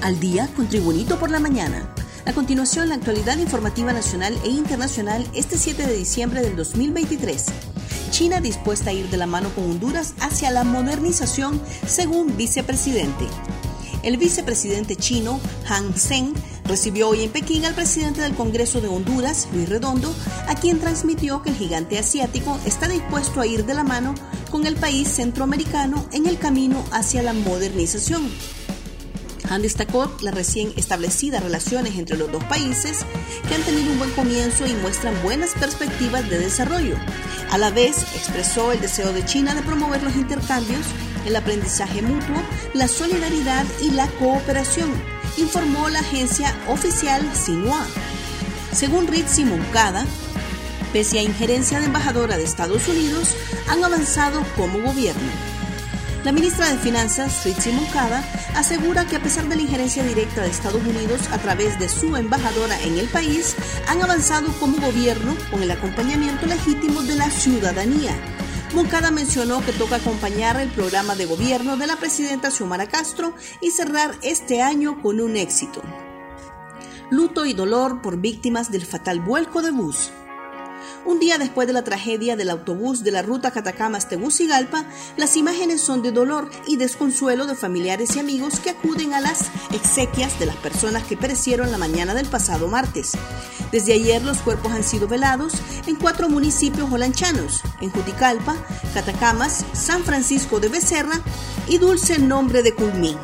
Al día con Tribunito por la mañana. A continuación, la actualidad informativa nacional e internacional este 7 de diciembre del 2023. China dispuesta a ir de la mano con Honduras hacia la modernización, según vicepresidente. El vicepresidente chino, Han Zheng, recibió hoy en Pekín al presidente del Congreso de Honduras, Luis Redondo, a quien transmitió que el gigante asiático está dispuesto a ir de la mano con el país centroamericano en el camino hacia la modernización. Han destacó las recién establecidas relaciones entre los dos países que han tenido un buen comienzo y muestran buenas perspectivas de desarrollo. A la vez, expresó el deseo de China de promover los intercambios, el aprendizaje mutuo, la solidaridad y la cooperación, informó la agencia oficial Xinhua. Según Ritzi Moncada, pese a injerencia de embajadora de Estados Unidos, han avanzado como gobierno. La ministra de Finanzas, Ritzi Moncada, asegura que a pesar de la injerencia directa de Estados Unidos a través de su embajadora en el país, han avanzado como gobierno con el acompañamiento legítimo de la ciudadanía. Moncada mencionó que toca acompañar el programa de gobierno de la presidenta Xiomara Castro y cerrar este año con un éxito. Luto y dolor por víctimas del fatal vuelco de bus. Un día después de la tragedia del autobús de la ruta Catacamas-Tegucigalpa, las imágenes son de dolor y desconsuelo de familiares y amigos que acuden a las exequias de las personas que perecieron la mañana del pasado martes. Desde ayer los cuerpos han sido velados en cuatro municipios holanchanos, en Juticalpa, Catacamas, San Francisco de Becerra y Dulce Nombre de Culmín.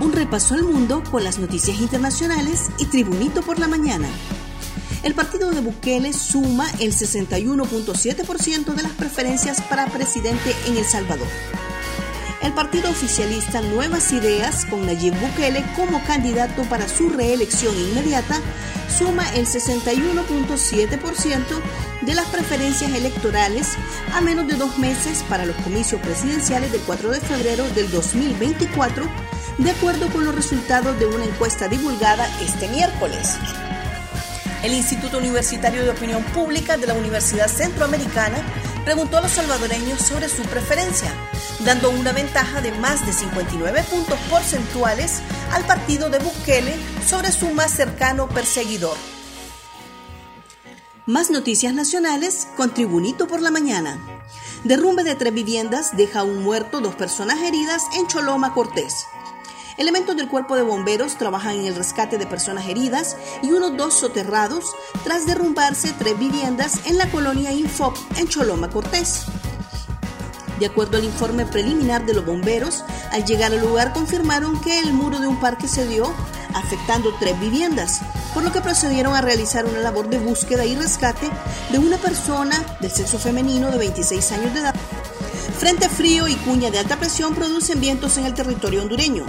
Un repaso al mundo con las noticias internacionales y Tribunito por la mañana el partido de Bukele suma el 61.7% de las preferencias para presidente en El Salvador. El partido oficialista Nuevas Ideas, con Nayib Bukele como candidato para su reelección inmediata, suma el 61.7% de las preferencias electorales a menos de dos meses para los comicios presidenciales del 4 de febrero del 2024, de acuerdo con los resultados de una encuesta divulgada este miércoles. El Instituto Universitario de Opinión Pública de la Universidad Centroamericana preguntó a los salvadoreños sobre su preferencia, dando una ventaja de más de 59 puntos porcentuales al partido de Bukele sobre su más cercano perseguidor. Más noticias nacionales con Tribunito por la mañana. Derrumbe de tres viviendas deja un muerto, dos personas heridas en Choloma, Cortés. Elementos del cuerpo de bomberos trabajan en el rescate de personas heridas y unos dos soterrados tras derrumbarse tres viviendas en la colonia Infop en Choloma, Cortés. De acuerdo al informe preliminar de los bomberos, al llegar al lugar confirmaron que el muro de un parque se dio, afectando tres viviendas, por lo que procedieron a realizar una labor de búsqueda y rescate de una persona del sexo femenino de 26 años de edad. Frente frío y cuña de alta presión producen vientos en el territorio hondureño.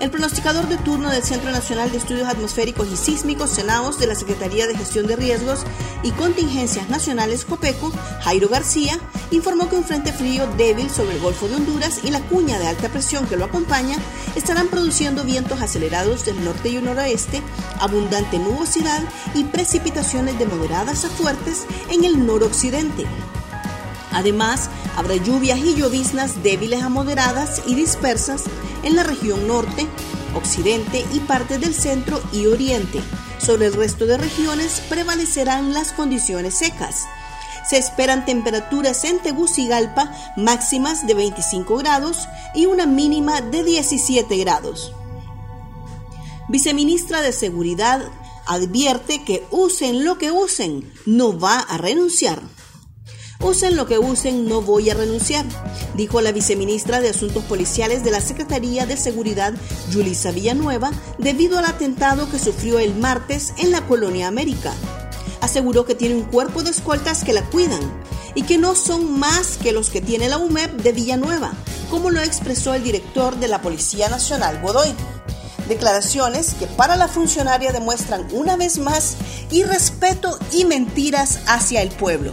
El pronosticador de turno del Centro Nacional de Estudios Atmosféricos y Sísmicos, CENAOS, de la Secretaría de Gestión de Riesgos y Contingencias Nacionales, COPECO, Jairo García, informó que un frente frío débil sobre el Golfo de Honduras y la cuña de alta presión que lo acompaña estarán produciendo vientos acelerados del norte y noroeste, abundante nubosidad y precipitaciones de moderadas a fuertes en el noroccidente. Además, habrá lluvias y lloviznas débiles a moderadas y dispersas en la región norte, occidente y parte del centro y oriente. Sobre el resto de regiones prevalecerán las condiciones secas. Se esperan temperaturas en Tegucigalpa máximas de 25 grados y una mínima de 17 grados. Viceministra de Seguridad advierte que usen lo que usen, no va a renunciar. Usen lo que usen, no voy a renunciar, dijo la viceministra de Asuntos Policiales de la Secretaría de Seguridad, Yulisa Villanueva, debido al atentado que sufrió el martes en la Colonia América. Aseguró que tiene un cuerpo de escoltas que la cuidan y que no son más que los que tiene la UMEP de Villanueva, como lo expresó el director de la Policía Nacional, Godoy. Declaraciones que para la funcionaria demuestran una vez más irrespeto y mentiras hacia el pueblo.